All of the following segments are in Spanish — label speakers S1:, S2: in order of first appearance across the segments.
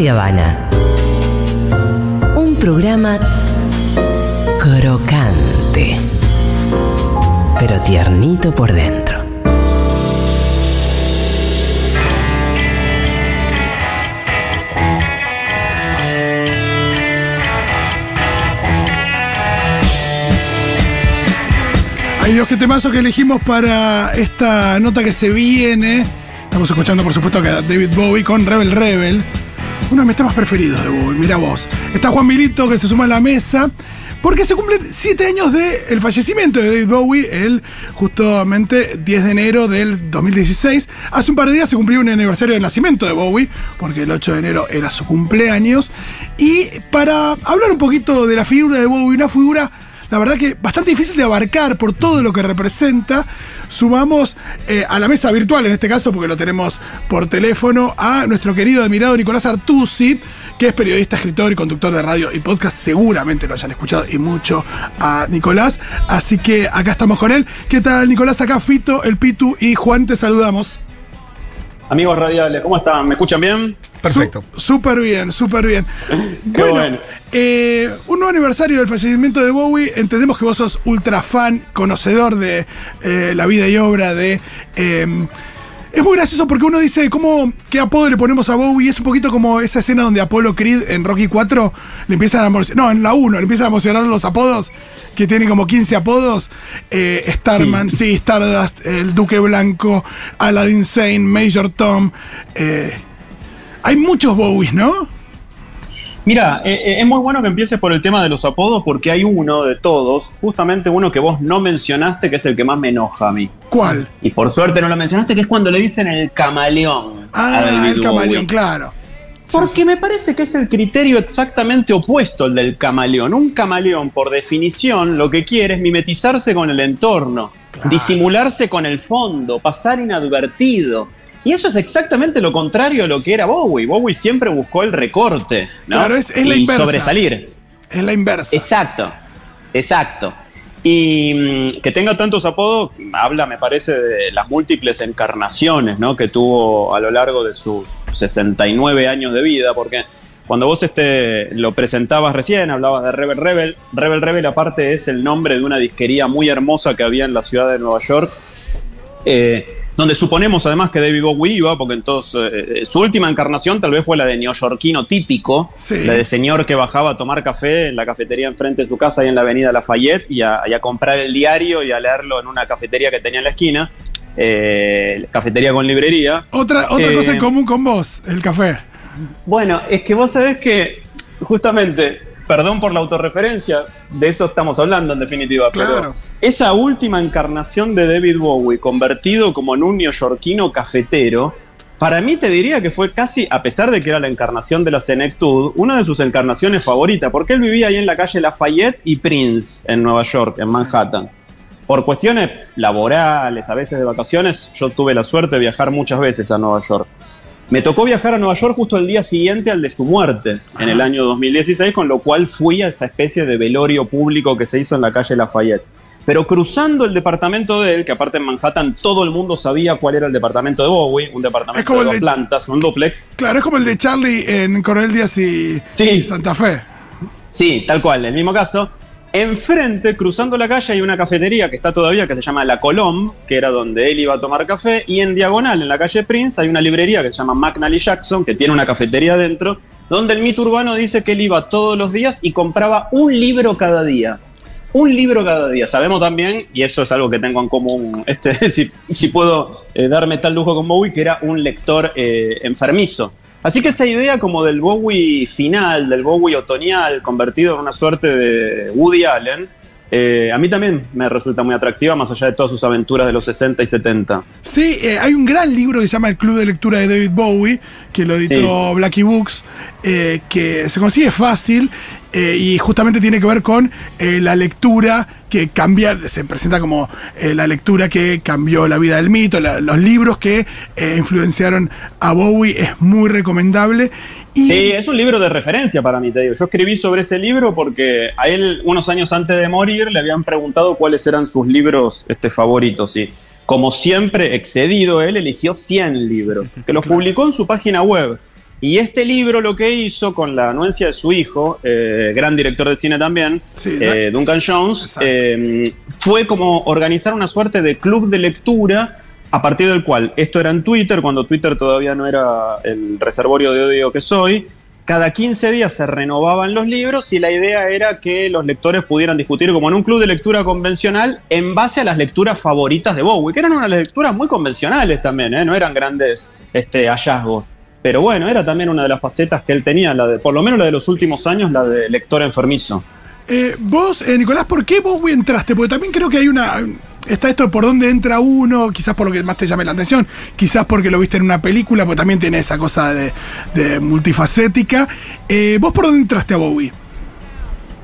S1: Y Habana. Un programa crocante, pero tiernito por dentro.
S2: Ay Dios, qué temazo que elegimos para esta nota que se viene. Estamos escuchando, por supuesto, a David Bowie con Rebel Rebel. Uno de mis temas preferidos de Bowie, mira vos. Está Juan Milito que se suma a la mesa. Porque se cumplen siete años del fallecimiento de David Bowie, el justamente 10 de enero del 2016. Hace un par de días se cumplió un aniversario del nacimiento de Bowie, porque el 8 de enero era su cumpleaños. Y para hablar un poquito de la figura de Bowie, una figura la verdad que bastante difícil de abarcar por todo lo que representa. Sumamos eh, a la mesa virtual, en este caso, porque lo tenemos por teléfono, a nuestro querido admirado Nicolás Artusi, que es periodista, escritor y conductor de radio y podcast. Seguramente lo hayan escuchado y mucho a Nicolás. Así que acá estamos con él. ¿Qué tal, Nicolás? Acá Fito, el Pitu y Juan, te saludamos.
S3: Amigos radiales, ¿cómo están? ¿Me escuchan bien?
S2: Perfecto. Súper bien, súper bien.
S3: Qué bueno.
S2: Eh, un nuevo aniversario del fallecimiento de Bowie. Entendemos que vos sos ultra fan, conocedor de eh, la vida y obra de. eh, es muy gracioso porque uno dice, ¿cómo, ¿qué apodo le ponemos a Bowie? Es un poquito como esa escena donde Apollo Creed en Rocky 4 le empiezan a emocionar. No, en la 1 le empiezan a emocionar los apodos, que tiene como 15 apodos. Eh, Starman, sí. Stardust, el Duque Blanco, Aladdin Sane, Major Tom. eh, hay muchos Bowies, ¿no?
S3: Mira, eh, eh, es muy bueno que empieces por el tema de los apodos porque hay uno de todos, justamente uno que vos no mencionaste, que es el que más me enoja a mí.
S2: ¿Cuál?
S3: Y por suerte no lo mencionaste, que es cuando le dicen el camaleón.
S2: Ah, el camaleón, claro.
S3: Porque me parece que es el criterio exactamente opuesto al del camaleón. Un camaleón, por definición, lo que quiere es mimetizarse con el entorno,
S2: Claro.
S3: disimularse con el fondo, pasar inadvertido. Y eso es exactamente lo contrario a lo que era Bowie. Bowie siempre buscó el recorte, ¿no?
S2: Claro, es- es la
S3: y
S2: inversa.
S3: sobresalir.
S2: Es la inversa.
S3: Exacto, exacto. Y mm, que tenga tantos apodos habla, me parece, de las múltiples encarnaciones ¿no? que tuvo a lo largo de sus 69 años de vida, porque cuando vos este, lo presentabas recién, hablabas de Rebel Rebel, Rebel Rebel aparte es el nombre de una disquería muy hermosa que había en la ciudad de Nueva York, eh, donde suponemos además que David Bowie iba, porque entonces eh, su última encarnación tal vez fue la de neoyorquino típico,
S2: Sí.
S3: la de señor que bajaba a tomar café en la cafetería enfrente de su casa ahí en la avenida Lafayette y a, y a comprar el diario y a leerlo en una cafetería que tenía en la esquina, eh, cafetería con librería.
S2: Otra, otra
S3: Eh,
S2: cosa en común con vos, el café.
S3: Bueno, es que vos sabés que justamente, perdón por la autorreferencia, de eso estamos hablando en definitiva,
S2: Claro.
S3: pero esa última encarnación de David Bowie convertido como en un neoyorquino cafetero, para mí te diría que fue casi, a pesar de que era la encarnación de la senectud, una de sus encarnaciones favoritas, porque él vivía ahí en la calle Lafayette y Prince, en Nueva York, en Manhattan. Por cuestiones laborales, a veces de vacaciones, yo tuve la suerte de viajar muchas veces a Nueva York. Me tocó viajar a Nueva York justo el día siguiente al de su muerte, en el año 2016, con lo cual fui a esa especie de velorio público que se hizo en la calle Lafayette. Pero cruzando el departamento de él, que aparte en Manhattan todo el mundo sabía cuál era el departamento de Bowie, un departamento
S2: como
S3: de dos
S2: de-
S3: plantas, un duplex.
S2: Claro, es como el de Charlie en Coronel Díaz y,
S3: Sí.
S2: y Santa Fe.
S3: Sí, tal cual, el mismo caso. Enfrente, cruzando la calle, hay una cafetería que está todavía, que se llama La Colombe, que era donde él iba a tomar café, y en diagonal, en la calle Prince, hay una librería que se llama McNally Jackson, que tiene una cafetería adentro, donde el mito urbano dice que él iba todos los días y compraba un libro cada día. Un libro cada día. Sabemos también, y eso es algo que tengo en común, este, si, si puedo eh, darme tal lujo con Bowie, que era un lector eh, enfermizo. Así que esa idea como del Bowie final, del Bowie otoñal, convertido en una suerte de Woody Allen, eh, a mí también me resulta muy atractiva, más allá de todas sus aventuras de los 60 y 70.
S2: Sí, eh, hay un gran libro que se llama El Club de Lectura de David Bowie, que lo editó Blackie Books, eh, que se consigue fácil eh, y justamente tiene que ver con eh, la lectura que cambia, se presenta como eh, la lectura que cambió la vida del mito, la- los libros que influenciaron a Bowie, es muy recomendable. Y
S3: Sí, es un libro de referencia para mí, te digo. Yo escribí sobre ese libro porque a él, unos años antes de morir, le habían preguntado cuáles eran sus libros este, favoritos. Y como siempre, excedido él, eligió 100 libros, que los publicó en su página web. Y este libro lo que hizo con la anuencia de su hijo, eh, gran director de cine también,
S2: Sí,
S3: eh, Duncan Jones, eh, fue como organizar una suerte de club de lectura a partir del cual, esto era en Twitter, cuando Twitter todavía no era el reservorio de odio que soy, cada 15 días se renovaban los libros y la idea era que los lectores pudieran discutir como en un club de lectura convencional en base a las lecturas favoritas de Bowie, que eran unas lecturas muy convencionales también, no eran grandes este, hallazgos. Pero bueno, era también una de las facetas que él tenía, la de, por lo menos la de los últimos años, la de lector enfermizo.
S2: Eh, vos, eh, Nicolás, ¿por qué vos Bowie entraste? Porque también creo que hay una. Está esto de por dónde entra uno, quizás por lo que más te llame la atención, quizás porque lo viste en una película, porque también tiene esa cosa de, de multifacética. Eh, ¿Vos por dónde entraste a Bowie?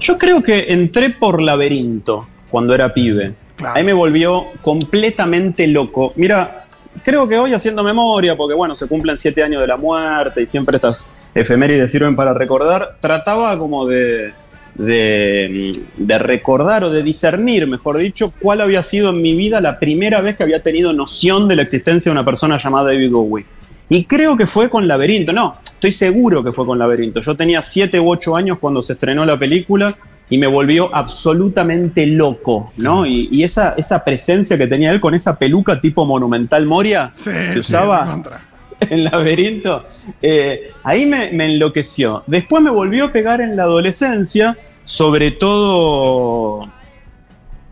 S3: Yo creo que entré por laberinto cuando era pibe.
S2: Claro.
S3: Ahí me volvió completamente loco. Mira, creo que hoy haciendo memoria, porque bueno, se cumplen siete años de la muerte y siempre estas efemérides sirven para recordar, trataba como de, de, recordar o de discernir, mejor dicho, cuál había sido en mi vida la primera vez que había tenido noción de la existencia de una persona llamada David Bowie. Y creo que fue con Laberinto, no, estoy seguro que fue con Laberinto. Yo tenía siete u ocho años cuando se estrenó la película y me volvió absolutamente loco, ¿no? Y, y esa, esa presencia que tenía él con esa peluca tipo monumental Moria
S2: Sí,
S3: que
S2: sí,
S3: usaba
S2: recontra.
S3: en laberinto, eh, ahí me, me enloqueció. Después me volvió a pegar en la adolescencia, sobre todo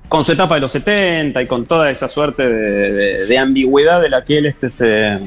S3: con su etapa de los 70 y con toda esa suerte de, de- de ambigüedad de la que él este, se,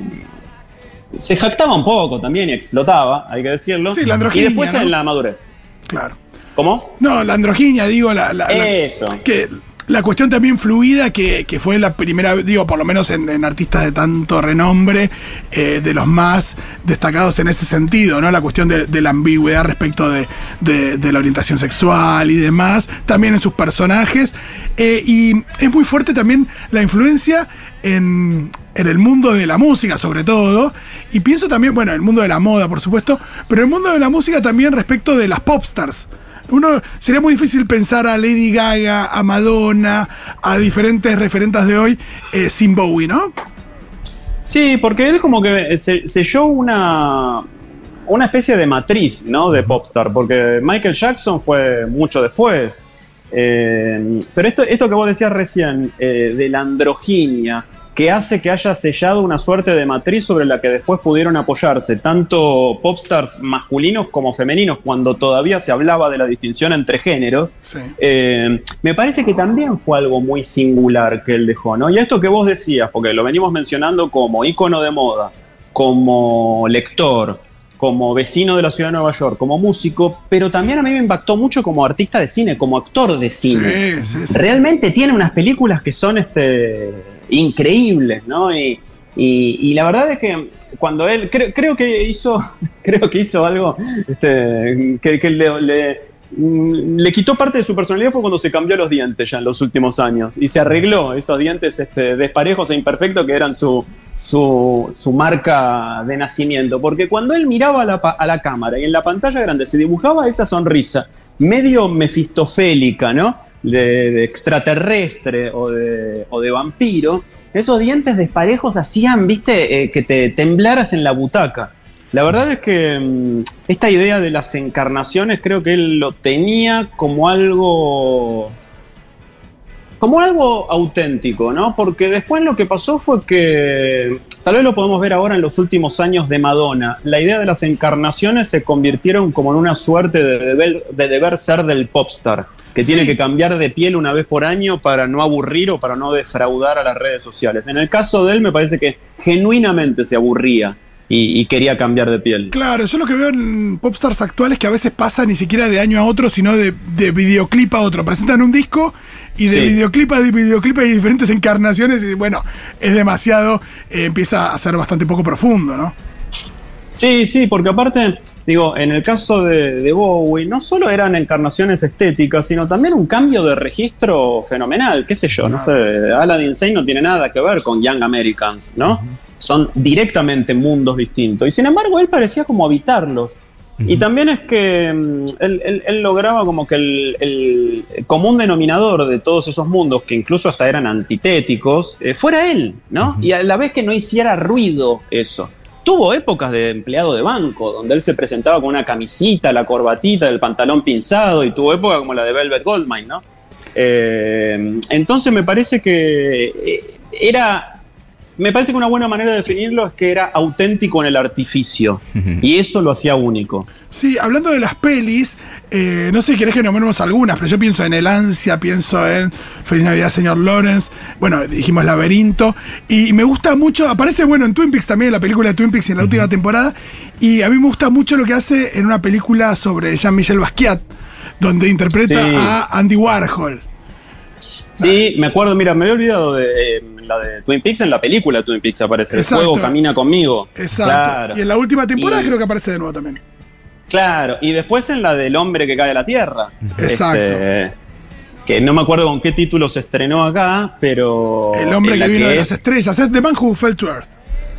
S3: se jactaba un poco también y explotaba, hay que decirlo.
S2: Sí, la
S3: y
S2: androginia,
S3: después
S2: ¿no?
S3: en la madurez.
S2: Claro.
S3: ¿Cómo?
S2: No, la androginia, digo, la, la- la-
S3: Eso.
S2: que la cuestión también fluida que, que fue la primera, digo, por lo menos en, en artistas de tanto renombre, eh, de los más destacados en ese sentido, ¿no? La cuestión de, de la ambigüedad respecto de, de- de la orientación sexual y demás, también en sus personajes. Eh, y es muy fuerte también la influencia en, en el mundo de la música, sobre todo. Y pienso también, bueno, en el mundo de la moda, por supuesto, pero en el mundo de la música también respecto de las popstars. Uno sería muy difícil pensar a Lady Gaga, a Madonna, a diferentes referentes de hoy eh, sin Bowie, ¿no?
S3: Sí, porque él como que se- selló una, una especie de matriz, ¿no? De popstar, porque Michael Jackson fue mucho después. Eh, pero esto, esto que vos decías recién, eh, de la androginia, que hace que haya sellado una suerte de matriz sobre la que después pudieron apoyarse tanto popstars masculinos como femeninos, cuando todavía se hablaba de la distinción entre géneros,
S2: Sí.
S3: eh, me parece que también fue algo muy singular que él dejó, ¿no? Y esto que vos decías, porque lo venimos mencionando como ícono de moda, como lector, como vecino de la ciudad de Nueva York, como músico, pero también a mí me impactó mucho como artista de cine, como actor de cine.
S2: Sí, sí, sí,
S3: Realmente tiene unas películas que son este, increíbles, ¿no? Y, y- la verdad es que cuando él, creo, creo que hizo, creo que hizo algo este, que, le, mm, le quitó parte de su personalidad fue cuando se cambió los dientes ya en los últimos años y se arregló esos dientes este, desparejos e imperfectos que eran su, su, su marca de nacimiento. Porque cuando él miraba a la, a la cámara y en la pantalla grande se dibujaba esa sonrisa medio mefistofélica, ¿no? De, extraterrestre o de, o de vampiro, esos dientes desparejos hacían, viste, Eh, que te temblaras en la butaca. La verdad es que mm, esta idea de las encarnaciones creo que él lo tenía como algo como algo auténtico, ¿no? Porque después lo que pasó fue que, tal vez lo podemos ver ahora en los últimos años de Madonna, la idea de las encarnaciones se convirtieron como en una suerte de deber, de deber ser del popstar, que
S2: Sí.
S3: tiene que cambiar de piel una vez por año para no aburrir o para no defraudar a las redes sociales. En el caso de él me parece que genuinamente se aburría y, y quería cambiar de piel.
S2: Claro, yo lo que veo en popstars actuales que a veces pasa ni siquiera de año a otro, sino de, de videoclip a otro. Presentan un disco y de
S3: Sí.
S2: videoclip a videoclip hay diferentes encarnaciones y bueno, es demasiado, eh, empieza a ser bastante poco profundo, ¿no?
S3: Sí, sí, porque aparte, digo, en el caso de, de Bowie, no solo eran encarnaciones estéticas, sino también un cambio de registro fenomenal, qué sé yo, no sé, Aladdin Sane no tiene nada que ver con Young Americans, ¿no? Son directamente mundos distintos. Y sin embargo, él parecía como habitarlos. Y también es que mm, él, él- él lograba como que el, el común denominador de todos esos mundos, que incluso hasta eran antitéticos, eh, fuera él, ¿no? Y a la vez que no hiciera ruido eso. Tuvo épocas de empleado de banco, donde él se presentaba con una camisita, la corbatita, el pantalón pinzado, y tuvo época como la de Velvet Goldmine, ¿no? Eh, entonces me parece que eh, era me parece que una buena manera de definirlo es que era auténtico en el artificio. Y eso lo hacía único.
S2: Sí, hablando de las pelis, eh, no sé si querés que nombremos algunas, pero yo pienso en El Ansia, pienso en Feliz Navidad, señor Lawrence. Bueno, dijimos Laberinto. Y me gusta mucho, aparece, bueno, en Twin Peaks también, la película de Twin Peaks en la última temporada. Y a mí me gusta mucho lo que hace en una película sobre Jean-Michel Basquiat, donde interpreta a Andy Warhol.
S3: Sí, me acuerdo, mira, me había olvidado de eh, la de Twin Peaks, en la película Twin Peaks aparece. El juego camina conmigo.
S2: Exacto. Y en la última temporada creo que aparece de nuevo también.
S3: Claro, y después en la del hombre que cae a la tierra.
S2: Exacto. Este,
S3: que no me acuerdo con qué título se estrenó acá, pero.
S2: El hombre que vino de las estrellas, es The Man Who Fell to Earth.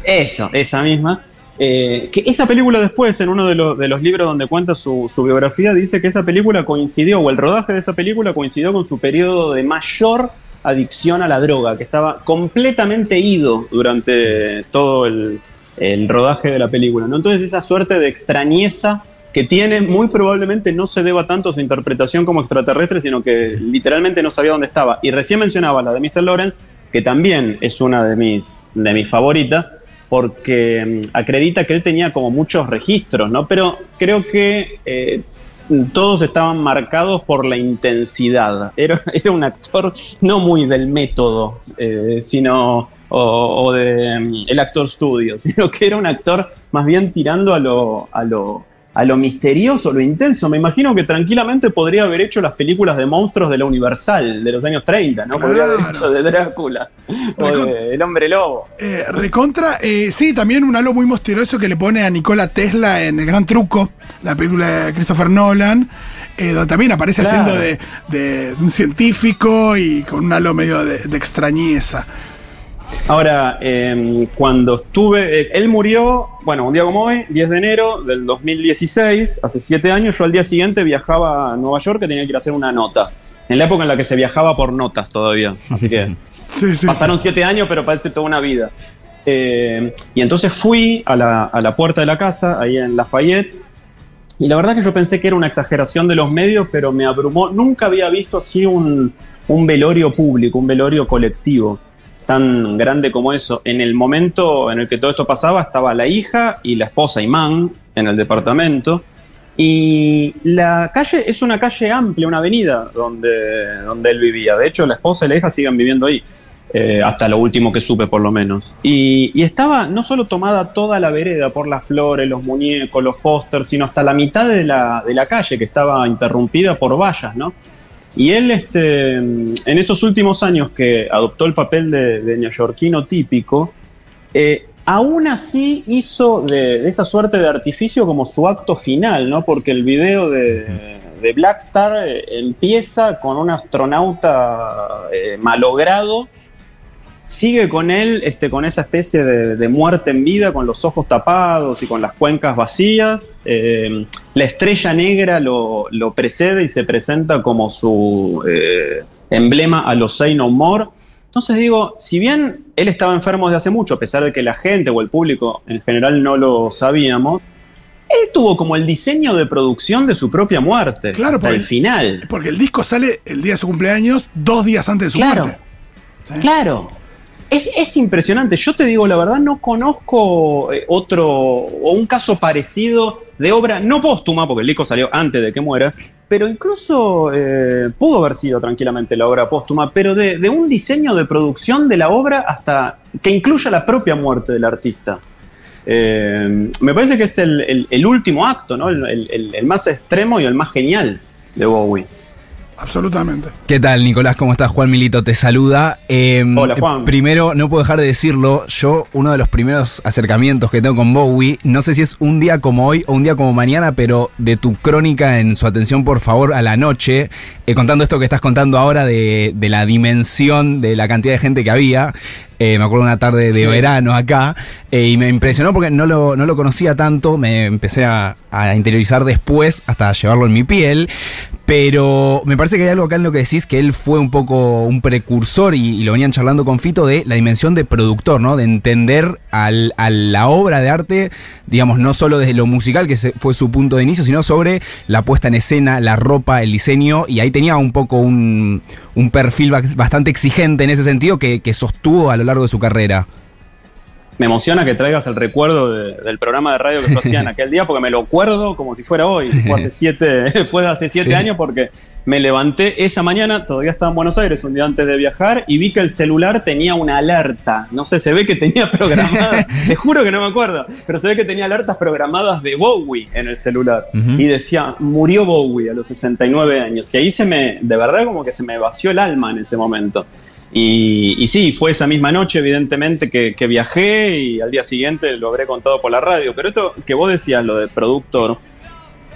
S3: Eso, esa misma. Eh, que esa película después, en uno de, de los libros donde cuenta su, biografía, dice que esa película coincidió, o el rodaje de esa película coincidió con su periodo de mayor adicción a la droga, que estaba completamente ido durante todo el, rodaje de la película. ¿no? Entonces esa suerte de extrañeza que tiene muy probablemente no se deba tanto a su interpretación como extraterrestre, sino que literalmente no sabía dónde estaba. Y recién mencionaba la de Mr. Lawrence, que también es una de mis, de mis favoritas, porque mm, acredita que él tenía como muchos registros, ¿no? Pero creo que eh, todos estaban marcados por la intensidad. Era, era un actor no muy del método, eh, sino o, de mm, actor studio, sino que era un actor más bien tirando a lo, a lo a lo misterioso, lo intenso. Me imagino que tranquilamente podría haber hecho las películas de monstruos de la Universal de los años 30, ¿no? Podría haber hecho de Drácula o de El Hombre Lobo.
S2: Eh, recontra, eh, sí, también un halo muy misterioso que le pone a Nicola Tesla en El Gran Truco, la película de Christopher Nolan. Eh, donde también aparece haciendo de, un científico y con un halo medio de, de extrañeza.
S3: Ahora, em, cuando estuve, eh, él murió, bueno, un día como hoy, 10 de enero del 2016, hace 7 años, yo al día siguiente viajaba a Nueva York que tenía que ir a hacer una nota. En la época en la que se viajaba por notas todavía. Así que pasaron 7 años, pero parece toda una vida. Eh, y entonces fui a la, puerta de la casa, ahí en Lafayette, y la verdad que yo pensé que era una exageración de los medios, pero me abrumó. Nunca había visto así un velorio público, un velorio colectivo tan grande como eso. En el momento en el que todo esto pasaba, estaba la hija y la esposa Imán en el departamento. Y la calle es una calle amplia, una avenida donde, donde él vivía. De hecho, la esposa y la hija siguen viviendo ahí, eh, hasta lo último que supe por lo menos. Y, y, estaba no solo tomada toda la vereda por las flores, los muñecos, los pósters, sino hasta la mitad de la, de la calle que estaba interrumpida por vallas, ¿no? Y él, este, en esos últimos años que adoptó el papel de, neoyorquino típico, eh, aún así hizo de, esa suerte de artificio como su acto final, ¿no? Porque el video de, de Black Star eh, empieza con un astronauta eh, malogrado sigue con él, este, con esa especie de, muerte en vida, con los ojos tapados y con las cuencas vacías. Eh, la estrella negra lo, precede y se presenta como su eh, emblema a los Say No More. Entonces digo, si bien él estaba enfermo desde hace mucho, a pesar de que la gente o el público en general no lo sabíamos, él tuvo como el diseño de producción de su propia muerte.
S2: Claro,
S3: hasta el final.
S2: Porque el disco sale el día de su cumpleaños, dos días antes de su muerte.
S3: Claro. Es, impresionante. Yo te digo la verdad, no conozco eh, otro o un caso parecido de obra no póstuma, porque el disco salió antes de que muera, pero incluso eh, pudo haber sido tranquilamente la obra póstuma, pero de, un diseño de producción de la obra hasta que incluya la propia muerte del artista. Eh, me parece que es el, último acto, ¿no? el más extremo y el más genial de Bowie.
S2: Absolutamente.
S4: ¿Qué tal, Nicolás? ¿Cómo estás? Juan Milito te saluda.
S3: Em, Hola, Juan.
S4: Primero, no puedo dejar de decirlo, yo uno de los primeros acercamientos que tengo con Bowie, no sé si es un día como hoy o un día como mañana, pero de tu crónica en su atención, por favor, a la noche, eh, contando esto que estás contando ahora de, la dimensión de la cantidad de gente que había. Eh, me acuerdo una tarde de verano acá, eh, y me impresionó porque no lo, no lo conocía tanto, me empecé a, a interiorizar después hasta llevarlo en mi piel. Pero me parece que hay algo acá en lo que decís, que él fue un poco un precursor y, lo venían charlando con Fito de la dimensión de productor, ¿no? De entender al- a la obra de arte, digamos, no solo desde lo musical, que fue su punto de inicio, sino sobre la puesta en escena, la ropa, el diseño, y ahí tenía un poco un, un perfil ba- bastante exigente en ese sentido que, que sostuvo a lo largo de su carrera.
S3: Me emociona que traigas el recuerdo de- del programa de radio que yo hacía en aquel día, porque me lo acuerdo como si fuera hoy. Fue hace siete, fue hace siete
S4: Sí.
S3: años porque me levanté esa mañana, todavía estaba en Buenos Aires, un día antes de viajar, y vi que el celular tenía una alerta. No sé, se ve que tenía programada, te juro que no me acuerdo, pero se ve que tenía alertas programadas de Bowie en el celular. Y decía, murió Bowie a los 69 años. Y ahí se me, de verdad, como que se me vació el alma en ese momento. Y, y sí, fue esa misma noche, evidentemente, que, que viajé y al día siguiente lo habré contado por la radio. Pero esto que vos decías, lo de productor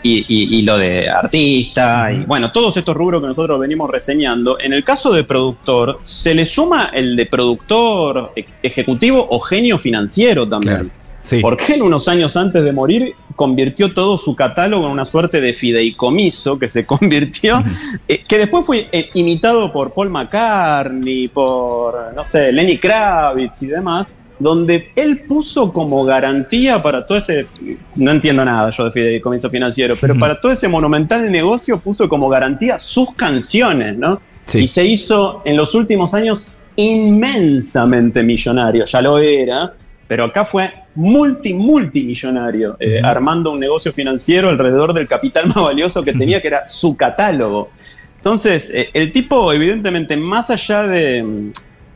S3: y, y- y lo de artista, y bueno, todos estos rubros que nosotros venimos reseñando, en el caso de productor, se le suma el de productor e- ejecutivo o genio financiero también.
S4: Claro. Sí.
S3: Porque él unos años antes de morir convirtió todo su catálogo en una suerte de fideicomiso que se convirtió, eh, que después fue eh, imitado por Paul McCartney, por, no sé, Lenny Kravitz y demás, donde él puso como garantía para todo ese, no entiendo nada yo de fideicomiso financiero, pero para todo ese monumental negocio puso como garantía sus canciones, ¿no?
S4: Sí.
S3: Y se hizo en los últimos años inmensamente millonario, ya lo era, pero acá fue multi, multimillonario, eh, armando un negocio financiero alrededor del capital más valioso que tenía, que era su catálogo. Entonces, eh, el tipo, evidentemente, más allá de,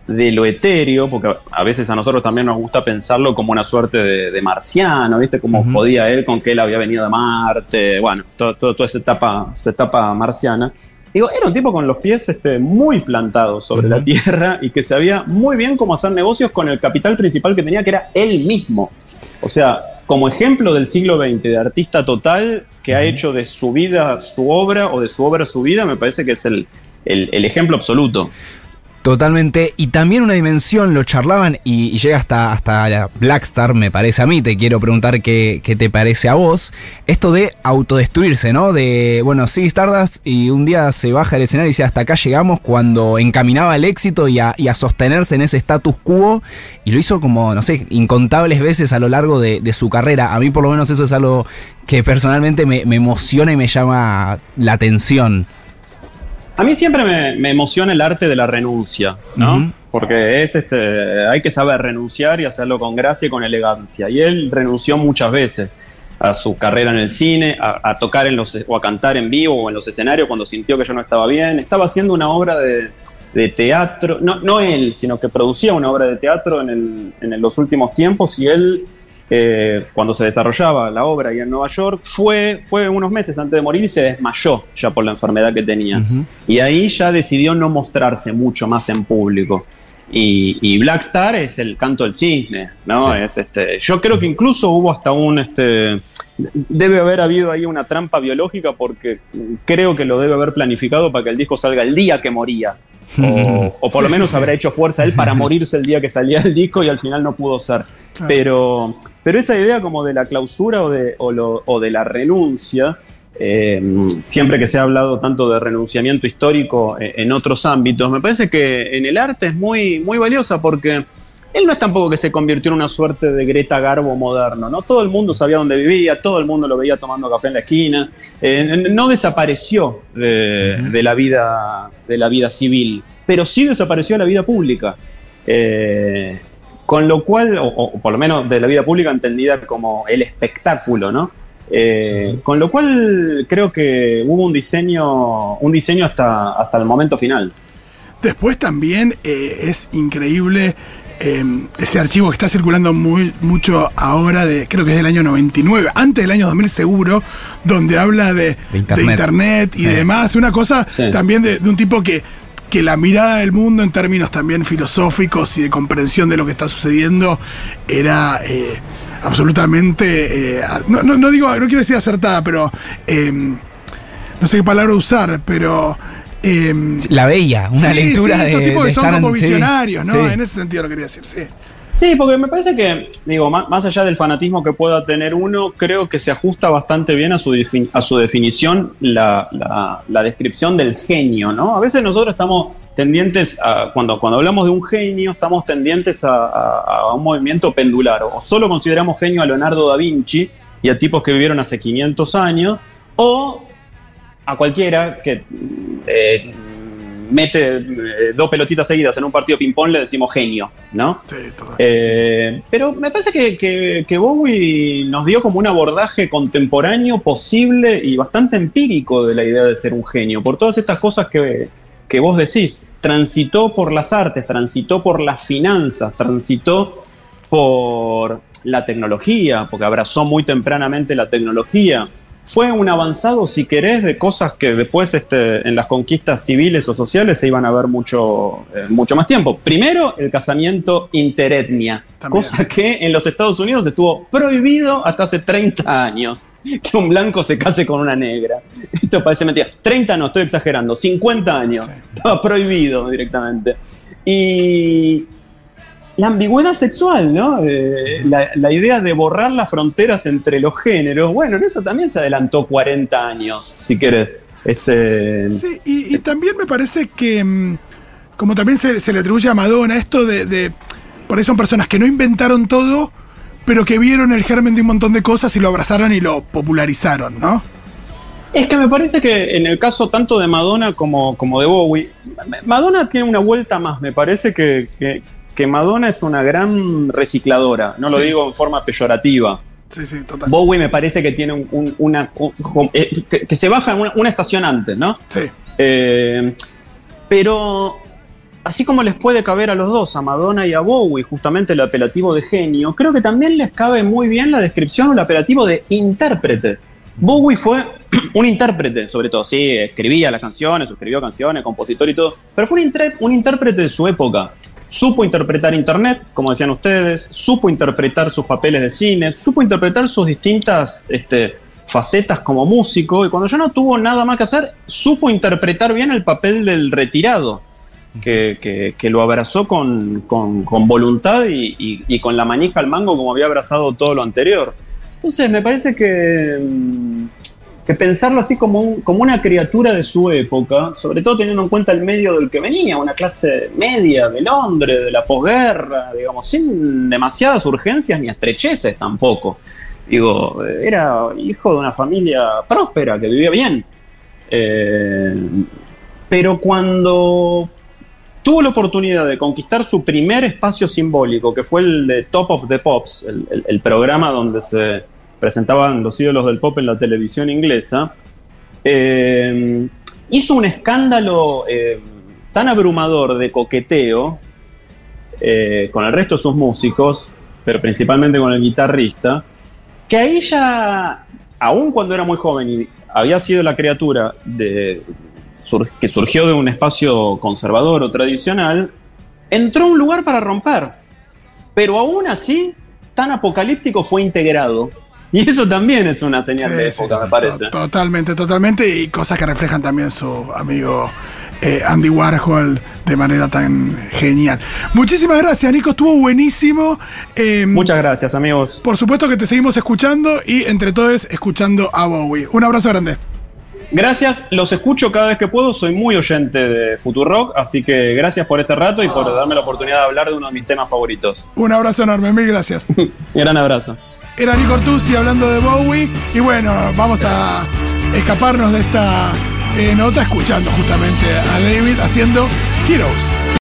S3: de lo etéreo, porque a veces a nosotros también nos gusta pensarlo como una suerte de, de marciano, ¿viste? Como podía él con que él había venido de Marte, bueno, todo- todo- toda esa etapa, esa etapa marciana. Digo, era un tipo con los pies este, muy plantados sobre la tierra y que sabía muy bien cómo hacer negocios con el capital principal que tenía, que era él mismo. O sea, como ejemplo del siglo XX, de artista total que ha hecho de su vida su obra o de su obra su vida, me parece que es el, el- el ejemplo absoluto.
S4: Totalmente. Y también una dimensión, lo charlaban y, llega hasta, hasta la Blackstar, me parece a mí. Te quiero preguntar qué, qué te parece a vos. Esto de autodestruirse, ¿no? De, bueno, sí, Stardust y un día se baja el escenario y dice hasta acá llegamos cuando encaminaba al éxito y a, y a sostenerse en ese status quo. Y lo hizo como, no sé, incontables veces a lo largo de, su carrera. A mí por lo menos eso es algo que personalmente me, me emociona y me llama la atención.
S3: A mí siempre me, me emociona el arte de la renuncia, ¿no? Porque es este, hay que saber renunciar y hacerlo con gracia y con elegancia. Y él renunció muchas veces a su carrera en el cine, a, a tocar en los o a cantar en vivo o en los escenarios cuando sintió que yo no estaba bien. Estaba haciendo una obra de, de teatro, no, no él, sino que producía una obra de teatro en, el- en los últimos tiempos y él eh, cuando se desarrollaba la obra ahí en Nueva York, fue, fue unos meses antes de morir y se desmayó ya por la enfermedad que tenía. Y ahí ya decidió no mostrarse mucho más en público. Y, y Black Star es el canto del cisne, ¿no?
S4: Sí.
S3: Es este, yo creo que incluso hubo hasta un este debe haber habido ahí una trampa biológica porque creo que lo debe haber planificado para que el disco salga el día que moría. O, o por lo menos
S2: sí, sí.
S3: habrá hecho fuerza él para morirse el día que salía el disco y al final no pudo ser.
S2: Claro.
S3: Pero, pero esa idea como de la clausura o de, o lo- o de la renuncia, eh, siempre que se ha hablado tanto de renunciamiento histórico eh, en otros ámbitos, me parece que en el arte es muy, muy valiosa porque él no es tampoco que se convirtió en una suerte de Greta Garbo moderno, ¿no? Todo el mundo sabía dónde vivía, todo el mundo lo veía tomando café en la esquina, eh, no desapareció de, de la vida, de la vida civil, pero sí desapareció de la vida pública. Eh, con lo cual, o, o por lo menos de la vida pública entendida como el espectáculo, ¿no? Eh, con lo cual creo que hubo un diseño, un diseño hasta, hasta el momento final.
S2: Después también eh, es increíble eh, ese archivo que está circulando muy, mucho ahora, de, creo que es del año 99, antes del año 2000 seguro, donde habla de,
S4: De internet.
S2: de internet y
S4: Sí.
S2: demás. Una cosa
S3: Sí.
S2: también de, de un tipo que, que la mirada del mundo en términos también filosóficos y de comprensión de lo que está sucediendo era eh, absolutamente, eh, no, no, no digo, no quiero decir acertada, pero eh, no sé qué palabra usar, pero... eh,
S4: La veía, una
S2: Sí,
S4: lectura
S2: sí,
S4: de,
S2: estos tipos
S4: de
S2: que son como
S4: sí,
S2: visionarios, ¿no?
S4: sí.
S2: En ese sentido lo quería decir, sí.
S3: Sí, porque me parece que, digo, más, más, allá del fanatismo que pueda tener uno, creo que se ajusta bastante bien a su, a su definición la, la, la, descripción del genio, ¿no? A veces nosotros estamos tendientes a, cuando, cuando hablamos de un genio, estamos tendientes a, a, a un movimiento pendular, o solo consideramos genio a Leonardo da Vinci y a tipos que vivieron hace 500 años, o a cualquiera que... Eh, mete eh, dos pelotitas seguidas en un partido ping-pong, le decimos genio, ¿no?
S2: Sí.
S3: Eh, pero me parece que, que, que, Bowie nos dio como un abordaje contemporáneo posible y bastante empírico de la idea de ser un genio, por todas estas cosas que, que vos decís. Transitó por las artes, transitó por las finanzas, transitó por la tecnología, porque abrazó muy tempranamente la tecnología fue un avanzado, si querés, de cosas que después este, en las conquistas civiles o sociales se iban a ver mucho, eh, mucho más tiempo. Primero, el casamiento interetnia, También. cosa que en los Estados Unidos estuvo prohibido hasta hace 30 años, que un blanco se case con una negra. Esto parece mentira. 30 no, estoy exagerando, 50 años. Sí. Estaba prohibido directamente. Y la ambigüedad sexual, ¿no? Eh, la, la, idea de borrar las fronteras entre los géneros. Bueno, en eso también se adelantó 40 años, si querés. Ese...
S2: Sí, y, y, también me parece que, mm, como también se, se le atribuye a Madonna, esto de, de, Por ahí son personas que no inventaron todo, pero que vieron el germen de un montón de cosas y lo abrazaron y lo popularizaron, ¿no?
S3: Es que me parece que en el caso tanto de Madonna como, como de Bowie, Madonna tiene una vuelta más. Me parece que, que que Madonna es una gran recicladora, no lo sí. digo en forma peyorativa.
S2: Sí, sí, total.
S3: Bowie me parece que tiene un, un, una. Un, eh, que, que, se baja una, una, estación antes, ¿no?
S2: Sí.
S3: Eh, pero así como les puede caber a los dos, a Madonna y a Bowie, justamente el apelativo de genio, creo que también les cabe muy bien la descripción o el apelativo de intérprete. Bowie fue un intérprete, sobre todo, sí, escribía las canciones, escribió canciones, compositor y todo, pero fue un, intérprete de su época supo interpretar Internet, como decían ustedes, supo interpretar sus papeles de cine, supo interpretar sus distintas este, facetas como músico, y cuando ya no tuvo nada más que hacer, supo interpretar bien el papel del retirado, que, lo abrazó con, voluntad y, y, y, con la manija al mango como había abrazado todo lo anterior. Entonces me parece que mm, que pensarlo así como, como una criatura de su época, sobre todo teniendo en cuenta el medio del que venía, una clase media de Londres, de la posguerra, digamos, sin demasiadas urgencias ni estrecheces tampoco. Digo, era hijo de una familia próspera, que vivía bien. Eh, pero cuando tuvo la oportunidad de conquistar su primer espacio simbólico, que fue el de Top of the Pops, el programa donde se presentaban los ídolos del pop en la televisión inglesa, eh, hizo un escándalo eh, tan abrumador de coqueteo eh, con el resto de sus músicos, pero principalmente con el guitarrista, que a ella, aun cuando era muy joven y había sido la criatura de, que surgió de un espacio conservador o tradicional, entró a un lugar para romper. Pero aún así, tan apocalíptico fue integrado y eso también es una señal sí, de época, sí, me parece.
S2: Totalmente, totalmente. Y cosas que reflejan también su amigo eh, Andy Warhol de manera tan genial. Muchísimas gracias, Nico. Estuvo buenísimo.
S3: Eh, Muchas gracias, amigos.
S2: Por supuesto que te seguimos escuchando y entre todos escuchando a Bowie. Un abrazo grande.
S3: Gracias, los escucho cada vez que puedo, soy muy oyente de Futurock, así que gracias por este rato y por darme la oportunidad de hablar de uno de mis temas favoritos.
S2: Un abrazo enorme, mil gracias.
S3: Gran abrazo.
S2: Era Nico Ortuzzi hablando de Bowie. Y bueno, vamos a escaparnos de esta eh, nota escuchando justamente a David haciendo Heroes.